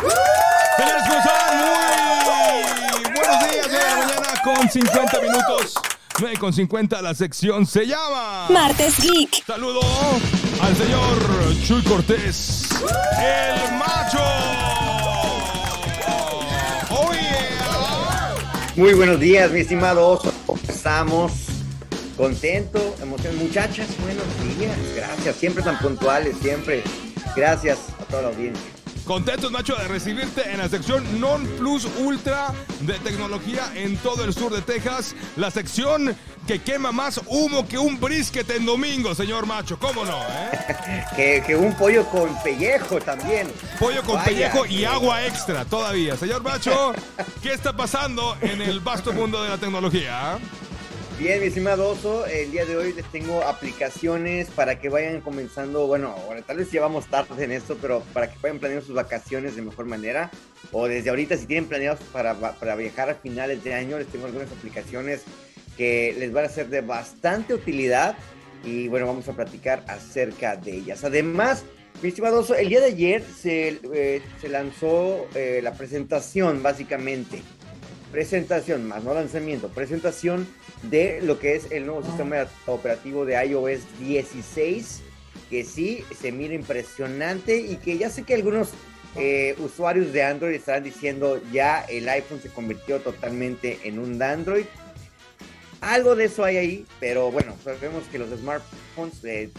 Señores, ¿cómo están? Muy buenos días de la mañana con 50 minutos. 9 con 50, la sección se llama Martes Geek. Saludo al señor Chuy Cortés, el macho. Oh yeah. Muy buenos días, mi estimado oso. Estamos contentos, emocionados. Muchachas, buenos días. Gracias, siempre tan puntuales, siempre. Gracias a toda la audiencia. Contentos, Nacho, de recibirte en la sección Non Plus Ultra de tecnología en todo el sur de Texas. La sección que quema más humo que un brisket en domingo, señor Macho. ¿Cómo no? eh? Que, que un pollo con pellejo también. Pollo con Vaya, pellejo y que- agua extra todavía. Señor Macho, ¿qué está pasando en el vasto mundo de la tecnología? Bien, mi estimado oso, el día de hoy les tengo aplicaciones para que vayan comenzando, bueno, ahora tal vez llevamos tarde en esto, pero para que vayan planeando sus vacaciones de mejor manera. O desde ahorita, si tienen planeados para, para viajar a finales de año, les tengo algunas aplicaciones que les van a ser de bastante utilidad. Y bueno, vamos a platicar acerca de ellas. Además, mi estimado oso, el día de ayer se, eh, se lanzó eh, la presentación, básicamente presentación, más no lanzamiento, presentación de lo que es el nuevo sistema operativo de iOS 16, que sí se mira impresionante y que ya sé que algunos eh, usuarios de Android estarán diciendo ya el iPhone se convirtió totalmente en un Android. Algo de eso hay ahí, pero bueno, sabemos que los smartphones eh,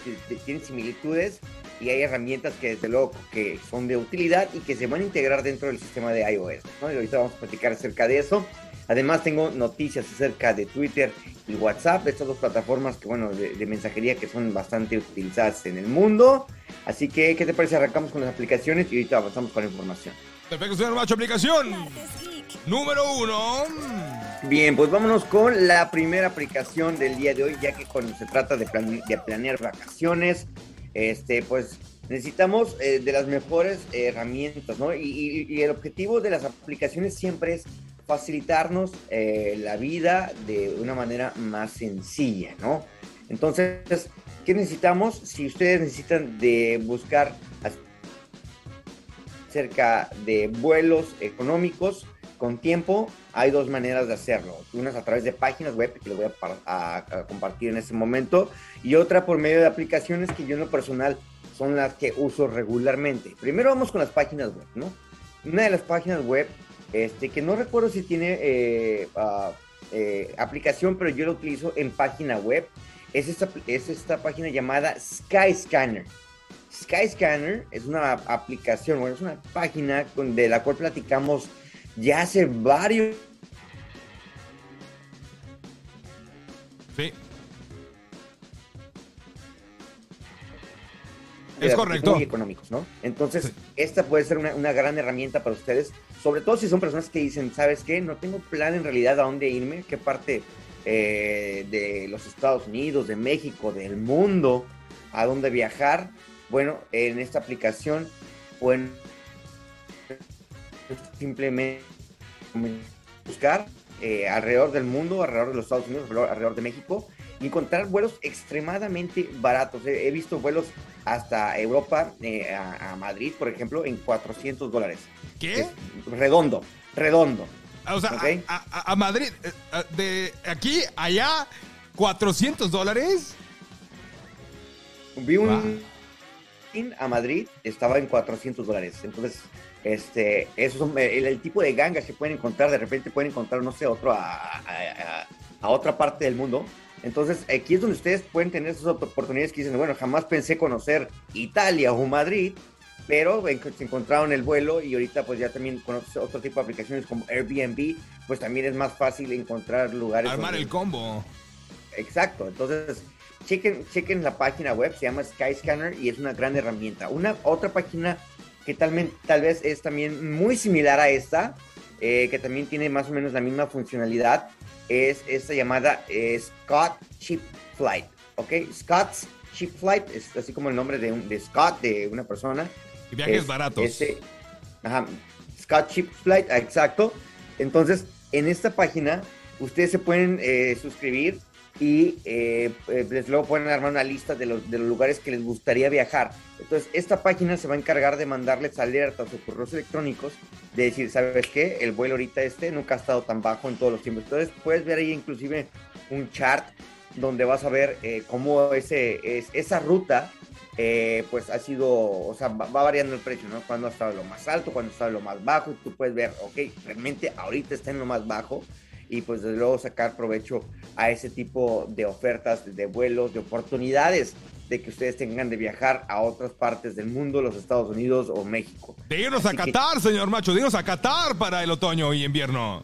tienen similitudes y hay herramientas que desde luego que son de utilidad y que se van a integrar dentro del sistema de iOS. ¿no? Y ahorita vamos a platicar acerca de eso. Además tengo noticias acerca de Twitter y WhatsApp, estas dos plataformas que bueno de, de mensajería que son bastante utilizadas en el mundo. Así que, ¿qué te parece? Arrancamos con las aplicaciones y ahorita avanzamos con la información. Perfecto, señor Macho, aplicación número uno. Bien, pues vámonos con la primera aplicación del día de hoy, ya que cuando se trata de, plane- de planear vacaciones, este, pues necesitamos eh, de las mejores herramientas, ¿no? Y el objetivo de las aplicaciones siempre es facilitarnos eh, la vida de una manera más sencilla, ¿no? Entonces, ¿qué necesitamos? Si ustedes necesitan de buscar acerca de vuelos económicos con tiempo, hay dos maneras de hacerlo. Una es a través de páginas web, que les voy a, par- a- a compartir en este momento, y otra por medio de aplicaciones que yo en lo personal son las que uso regularmente. Primero vamos con las páginas web, ¿no? Una de las páginas web, este, que no recuerdo si tiene eh, ah, eh, aplicación, pero yo la utilizo en página web, es esta, es esta página llamada Skyscanner. Skyscanner es una aplicación, bueno, es una página con- de la cual platicamos ya hace varios Sí. Es correcto. muy económicos, ¿no? Entonces, Sí. esta puede ser una, una gran herramienta para ustedes, sobre todo si son personas que dicen, ¿sabes qué? No tengo plan en realidad a dónde irme, qué parte eh, de los Estados Unidos, de México, del mundo, a dónde viajar. Bueno, en esta aplicación pueden simplemente buscar eh, alrededor del mundo, alrededor de los Estados Unidos, alrededor, de México, y encontrar vuelos extremadamente baratos. He, he visto vuelos hasta Europa, eh, a, a Madrid, por ejemplo, en 400 dólares. ¿Qué? Es redondo, redondo. O sea, a, a- a Madrid, eh, de aquí allá, 400 dólares. Vi un a Madrid, estaba en 400 dólares. Entonces, este, esos son eh, el, el tipo de gangas que pueden encontrar. De repente pueden encontrar, no sé, otro a, a- a- otra parte del mundo. Entonces, aquí es donde ustedes pueden tener esas oportunidades que dicen, bueno, jamás pensé conocer Italia o Madrid, pero se encontraron el vuelo y ahorita pues ya también con otro, otro tipo de aplicaciones como Airbnb, pues también es más fácil encontrar lugares. Armar donde- el combo. Exacto, entonces chequen, chequen la página web, se llama Skyscanner y es una gran herramienta. Una otra página que tal, vez es también muy similar a esta, eh, que también tiene más o menos la misma funcionalidad, es esta llamada eh, Scott Chip Flight, ¿ok? Scott's Chip Flight es así como el nombre de, un, de Scott, de una persona. Y viajes Es- baratos. ajá, Scott Chip Flight, exacto. Entonces, en esta página, ustedes se pueden eh, suscribir y eh, eh, luego pueden armar una lista de los, de los lugares que les gustaría viajar. Entonces, esta página se va a encargar de mandarles alertas o correos electrónicos de decir, ¿sabes qué? El vuelo ahorita este nunca ha estado tan bajo en todos los tiempos. Entonces, puedes ver ahí inclusive un chart donde vas a ver eh, cómo ese, es, esa ruta eh, pues ha sido, o sea, va, va variando el precio, ¿no? Cuando ha estado lo más alto, cuando ha estado lo más bajo, y tú puedes ver, ok, realmente ahorita está en lo más bajo, y pues desde luego sacar provecho a ese tipo de ofertas, de vuelos, de oportunidades de que ustedes tengan de viajar a otras partes del mundo, los Estados Unidos o México. Dinos a Así que- Qatar, señor Macho, dinos a Qatar para el otoño y invierno.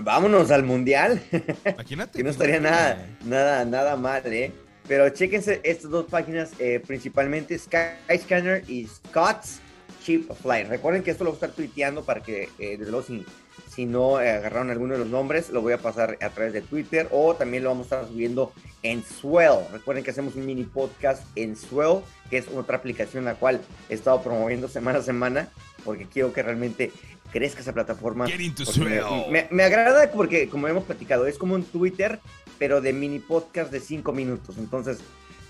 Vámonos al mundial. Imagínate. que no estaría nada, nada, nada mal, ¿eh? Pero chéquense estas dos páginas, eh, principalmente Skyscanner y Scott's Cheap Flight. Recuerden que esto lo voy a estar tuiteando para que, eh, desde luego, si, si no eh, agarraron alguno de los nombres, lo voy a pasar a través de Twitter o también lo vamos a estar subiendo en Swell. Recuerden que hacemos un mini podcast en Swell, que es otra aplicación la cual he estado promoviendo semana a semana, porque quiero que realmente crezca esa plataforma. Get into Porque me-. Me, me agrada porque, como hemos platicado, es como un Twitter, pero de mini podcast de 5 minutos. Entonces,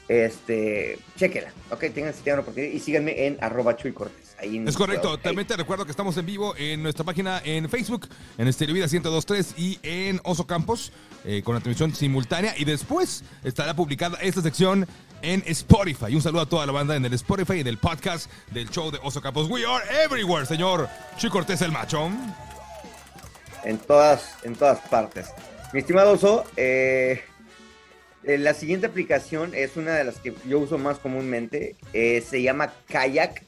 este, chequela, ok, tengan, si tengan oportunidad y síganme en arroba Chuy Cortés. Ahí en Es correcto. También te recuerdo que estamos en vivo en nuestra página en Facebook, en Estéreo Vida 1023 y en Oso Campos, eh, con la transmisión simultánea. Y después estará publicada esta sección en Spotify. Un saludo a toda la banda en el Spotify y en el podcast del show de Oso Campos. We are everywhere, señor Chuy Cortés el Macho. en todas, en todas partes. Mi estimado Oso, eh, la siguiente aplicación es una de las que yo uso más comúnmente. eh, se llama Kayak.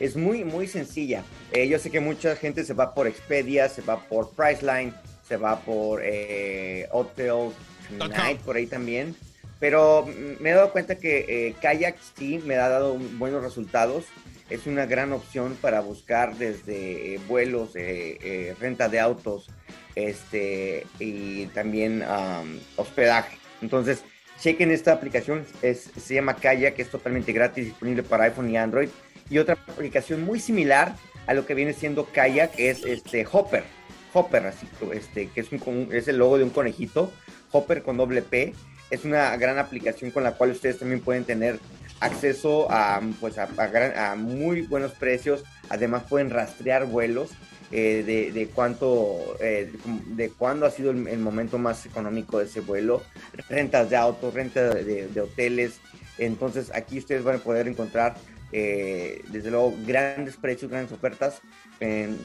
Es muy, muy sencilla. Eh, yo sé que mucha gente se va por Expedia, se va por Priceline, se va por eh, com. Tonight, por ahí también. Pero mm, me he dado cuenta que eh, Kayak sí me ha dado buenos resultados. Es una gran opción para buscar desde eh, vuelos, eh, eh, renta de autos, este, y también am, hospedaje. Entonces, chequen esta aplicación, es, se llama Kayak, que es totalmente gratis, disponible para iPhone y Android. Y otra aplicación muy similar a lo que viene siendo Kayak es este Hopper. Hopper, así este, que es, un, es el logo de un conejito, Hopper con doble P. Es una gran aplicación con la cual ustedes también pueden tener acceso a, pues, a muy buenos precios. Además pueden rastrear vuelos eh, de, cuánto, eh, de cuándo ha sido el, momento más económico de ese vuelo, rentas de autos, renta de, hoteles. Entonces aquí ustedes van a poder encontrar, eh, desde luego, grandes precios, grandes ofertas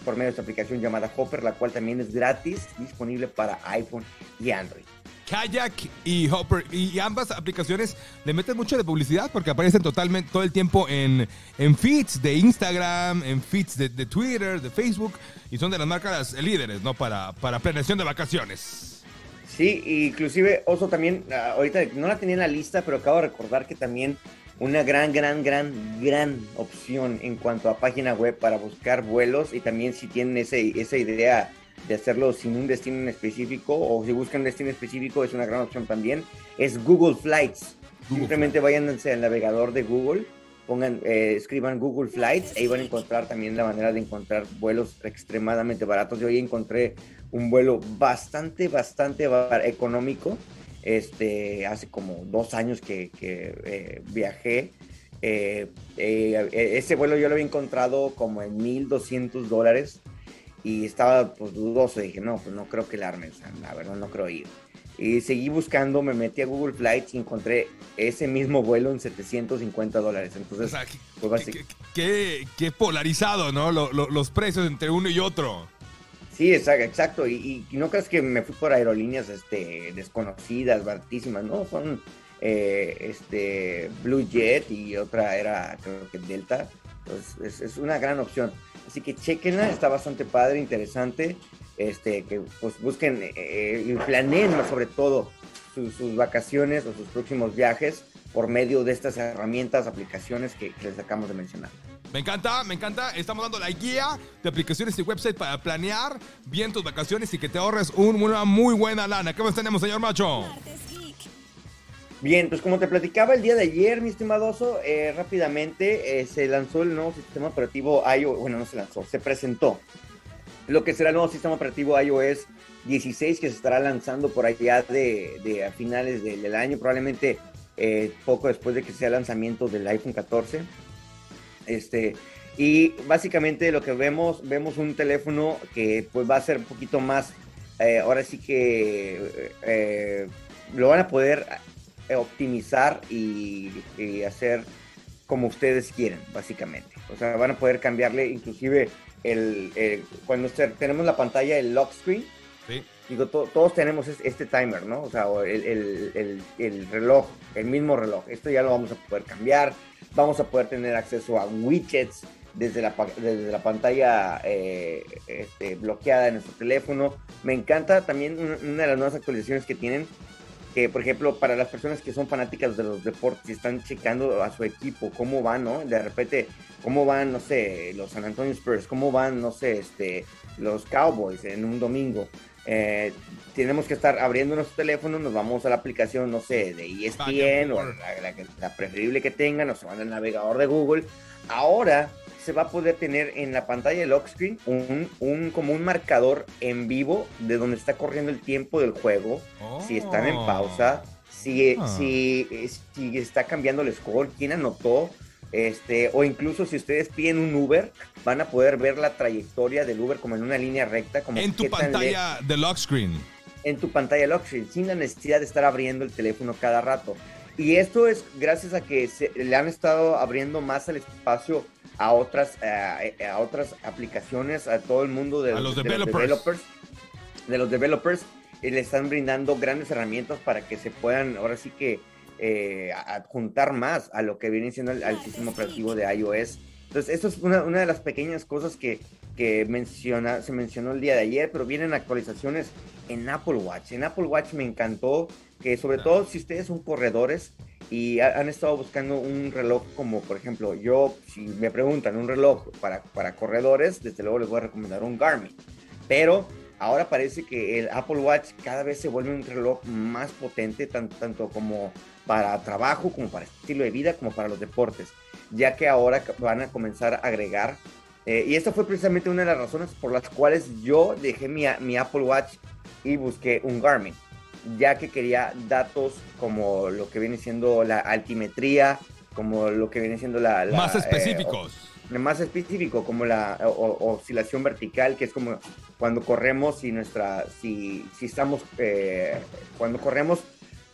por medio de esta aplicación llamada Hopper, la cual también es gratis, disponible para iPhone y Android. Kayak y Hopper. Y ambas aplicaciones le meten mucho de publicidad porque aparecen totalmente todo el tiempo en, en feeds de Instagram, en feeds de, Twitter, de Facebook. Y son de las marcas líderes, ¿no? Para, para planeación de vacaciones. Sí, inclusive Oso también, ah, ahorita no la tenía en la lista, pero acabo de recordar que también una gran, gran, gran, gran opción en cuanto a página web para buscar vuelos y también si tienen ese, esa idea de hacerlo sin un destino en específico o si buscan un destino específico es una gran opción también, es Google Flights. Google Simplemente váyanse al navegador de Google, pongan, eh, escriban Google Flights, ahí van a encontrar también la manera de encontrar vuelos extremadamente baratos. Yo hoy encontré un vuelo bastante, bastante bar- económico. Este, hace como dos años que, que, eh, viajé. Eh, ese vuelo yo lo había encontrado como en 1200 dólares y estaba pues dudoso. Dije, no, pues no creo que la armen, o sea, la verdad no creo ir. Y seguí buscando, me metí a Google Flights y encontré ese mismo vuelo en 750 dólares. O Entonces, sea, qué, pues qué- qué- qué polarizado, ¿no? Lo- lo- los precios entre uno y otro. Sí, exacto, exacto. Y, y- no creas que me fui por aerolíneas este, desconocidas, baratísimas, ¿no? Son eh, este, Blue Jet y otra era, creo que Delta. Pues es, es una gran opción. Así que chequenla, está bastante padre, interesante. Este, que pues busquen eh, y planeen más sobre todo sus, vacaciones o sus próximos viajes por medio de estas herramientas, aplicaciones que, les acabamos de mencionar. Me encanta, me encanta. Estamos dando la guía de aplicaciones y website para planear bien tus vacaciones y que te ahorres un- una muy buena lana. ¿Qué más tenemos, señor Macho? Bien, pues como te platicaba el día de ayer, mi estimado Oso, eh, rápidamente eh, se lanzó el nuevo sistema operativo iOS, bueno, no se lanzó, se presentó lo que será el nuevo sistema operativo iOS 16 que se estará lanzando por allá de, de a finales del, año, probablemente eh, poco después de que sea el lanzamiento del iPhone 14. Este, y básicamente lo que vemos, vemos un teléfono que pues va a ser un poquito más, ahora sí que lo van a poder optimizar y, y hacer como ustedes quieren, básicamente. O sea, van a poder cambiarle inclusive el, el- cuando tenemos la pantalla, el lock screen, Sí. digo, to- todos tenemos es- este timer, ¿no? O sea, el, el- el- el reloj, el mismo reloj. Esto ya lo vamos a poder cambiar. Vamos a poder tener acceso a widgets desde la, desde la pantalla eh, este, bloqueada de nuestro teléfono. Me encanta también una, una de las nuevas actualizaciones que tienen. Que, por ejemplo, para las personas que son fanáticas de los deportes y están checando a su equipo, cómo van, ¿no? De repente, cómo van, no sé, los San Antonio Spurs, cómo van, no sé, este, los Cowboys en un domingo. Eh, tenemos que estar abriendo nuestro teléfono, nos vamos a la aplicación, no sé, de ESPN o la, la preferible que tengan, o se van al navegador de Google. Ahora se va a poder tener en la pantalla del lock screen un, un- como un marcador en vivo de donde está corriendo el tiempo del juego, si están en pausa, si, Ah. si, si está cambiando el score, quién anotó, este, o incluso si ustedes piden un Uber, van a poder ver la trayectoria del Uber como en una línea recta, como En tu pantalla de lock screen. en tu pantalla lock screen, sin la necesidad de estar abriendo el teléfono cada rato. Y esto es gracias a que se, le han estado abriendo más el espacio a otras, eh, a otras aplicaciones, a todo el mundo de, A los de developers. developers, de los developers, y le están brindando grandes herramientas para que se puedan, ahora sí que, eh, adjuntar más a lo que viene siendo el, al sistema operativo de iOS. Entonces, esto es una, una de las pequeñas cosas que, que menciona, se mencionó el día de ayer, pero vienen actualizaciones en Apple Watch. En Apple Watch me encantó que sobre todo si ustedes son corredores y ha- han estado buscando un reloj como por ejemplo yo, si me preguntan un reloj para, para corredores, desde luego les voy a recomendar un Garmin. Pero ahora parece que el Apple Watch cada vez se vuelve un reloj más potente, tan- tanto como para trabajo, como para estilo de vida, como para los deportes, ya que ahora van a comenzar a agregar, eh, y esta fue precisamente una de las razones por las cuales yo dejé mi, mi Apple Watch y busqué un Garmin, ya que quería datos como lo que viene siendo la altimetría, como lo que viene siendo la... la, Más eh, específicos. más específico, como la o- oscilación vertical, que es como cuando corremos y nuestra, si, si estamos, eh, cuando corremos,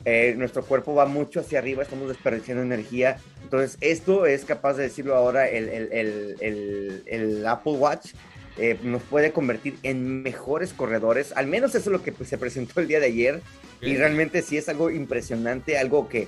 eh, nuestro cuerpo va mucho hacia arriba, estamos desperdiciando energía. Entonces, esto es capaz de decirlo ahora el, el- el- el- el Apple Watch. Eh, nos puede convertir en mejores corredores, al menos eso es lo que pues, se presentó el día de ayer, y realmente sí es algo impresionante, algo que,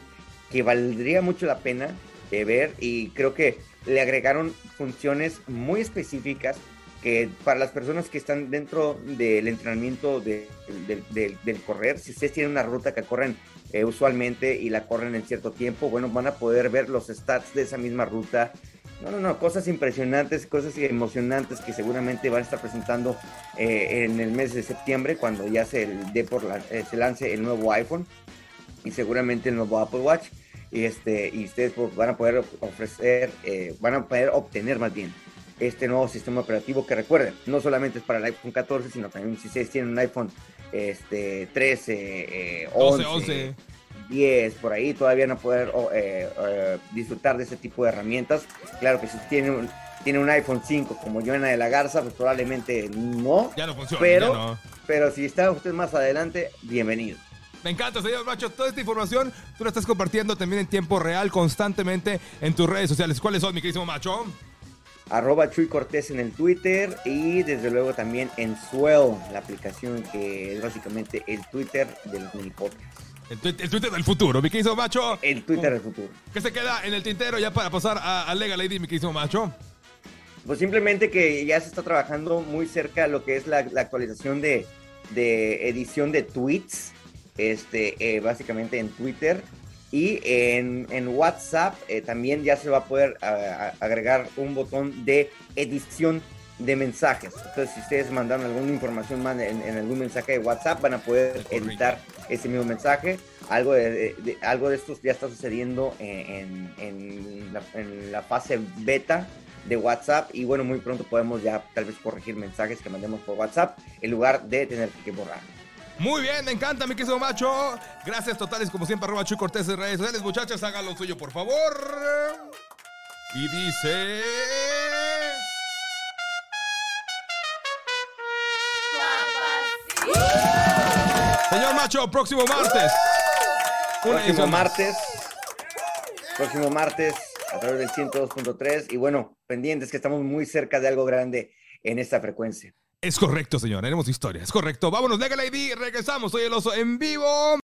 que valdría mucho la pena de ver. Y creo que le agregaron funciones muy específicas que para las personas que están dentro del entrenamiento de- del- del- del correr, si ustedes tienen una ruta que corren eh, usualmente y la corren en cierto tiempo, bueno, van a poder ver los stats de esa misma ruta. No, no, no, cosas impresionantes, cosas emocionantes que seguramente van a estar presentando eh, en el mes de septiembre cuando ya se, dé por la- eh, se lance el nuevo iPhone y seguramente el nuevo Apple Watch y este y ustedes pues, van a poder ofrecer eh, van a poder obtener más bien este nuevo sistema operativo que recuerden no solamente es para el iPhone 14 sino también si ustedes tienen un iPhone este 13 eh, 12, 11, 11. 10 por ahí todavía no poder oh, eh, eh, disfrutar de ese tipo de herramientas claro que si tienen un, tiene un iPhone 5 como Joana de la Garza pues probablemente no Ya no funciona. Pero- no. pero si está usted más adelante bienvenido Me encanta, señor Macho. Toda esta información tú la estás compartiendo también en tiempo real, constantemente en tus redes sociales. ¿Cuáles son, mi queridísimo Macho? arroba Chuy Cortés en el Twitter y desde luego también en Swell, la aplicación que es básicamente el Twitter del mini podcast. El, Twitter del futuro, mi queridísimo Macho. El Twitter del futuro. ¿Qué se queda en el tintero ya para pasar a, a Legal ID, mi queridísimo Macho? Pues simplemente que ya se está trabajando muy cerca lo que es la, la actualización de, de edición de tweets, este, eh, básicamente en Twitter. Y en, en WhatsApp eh, también ya se va a poder agregar un botón de edición de mensajes. Entonces, si ustedes mandaron alguna información más en, en algún mensaje de WhatsApp, van a poder editar ese mismo mensaje. Algo de, de- de- algo de esto ya está sucediendo en, en- la, en la fase beta de WhatsApp y bueno, muy pronto podemos ya tal vez corregir mensajes que mandemos por WhatsApp en lugar de tener que borrar. Muy bien, me encanta, mi queso macho. Gracias totales, como siempre, arroba Chuy Cortés en redes sociales. Muchachas, hagan lo suyo, por favor. Y dice... Señor Macho, próximo martes. Una Próximo martes, próximo martes a través del 102.3 y bueno, pendientes que estamos muy cerca de algo grande en esta frecuencia. Es correcto, señor. Tenemos historia. Es correcto. Vámonos, Legal ID. Regresamos. Soy el oso en vivo.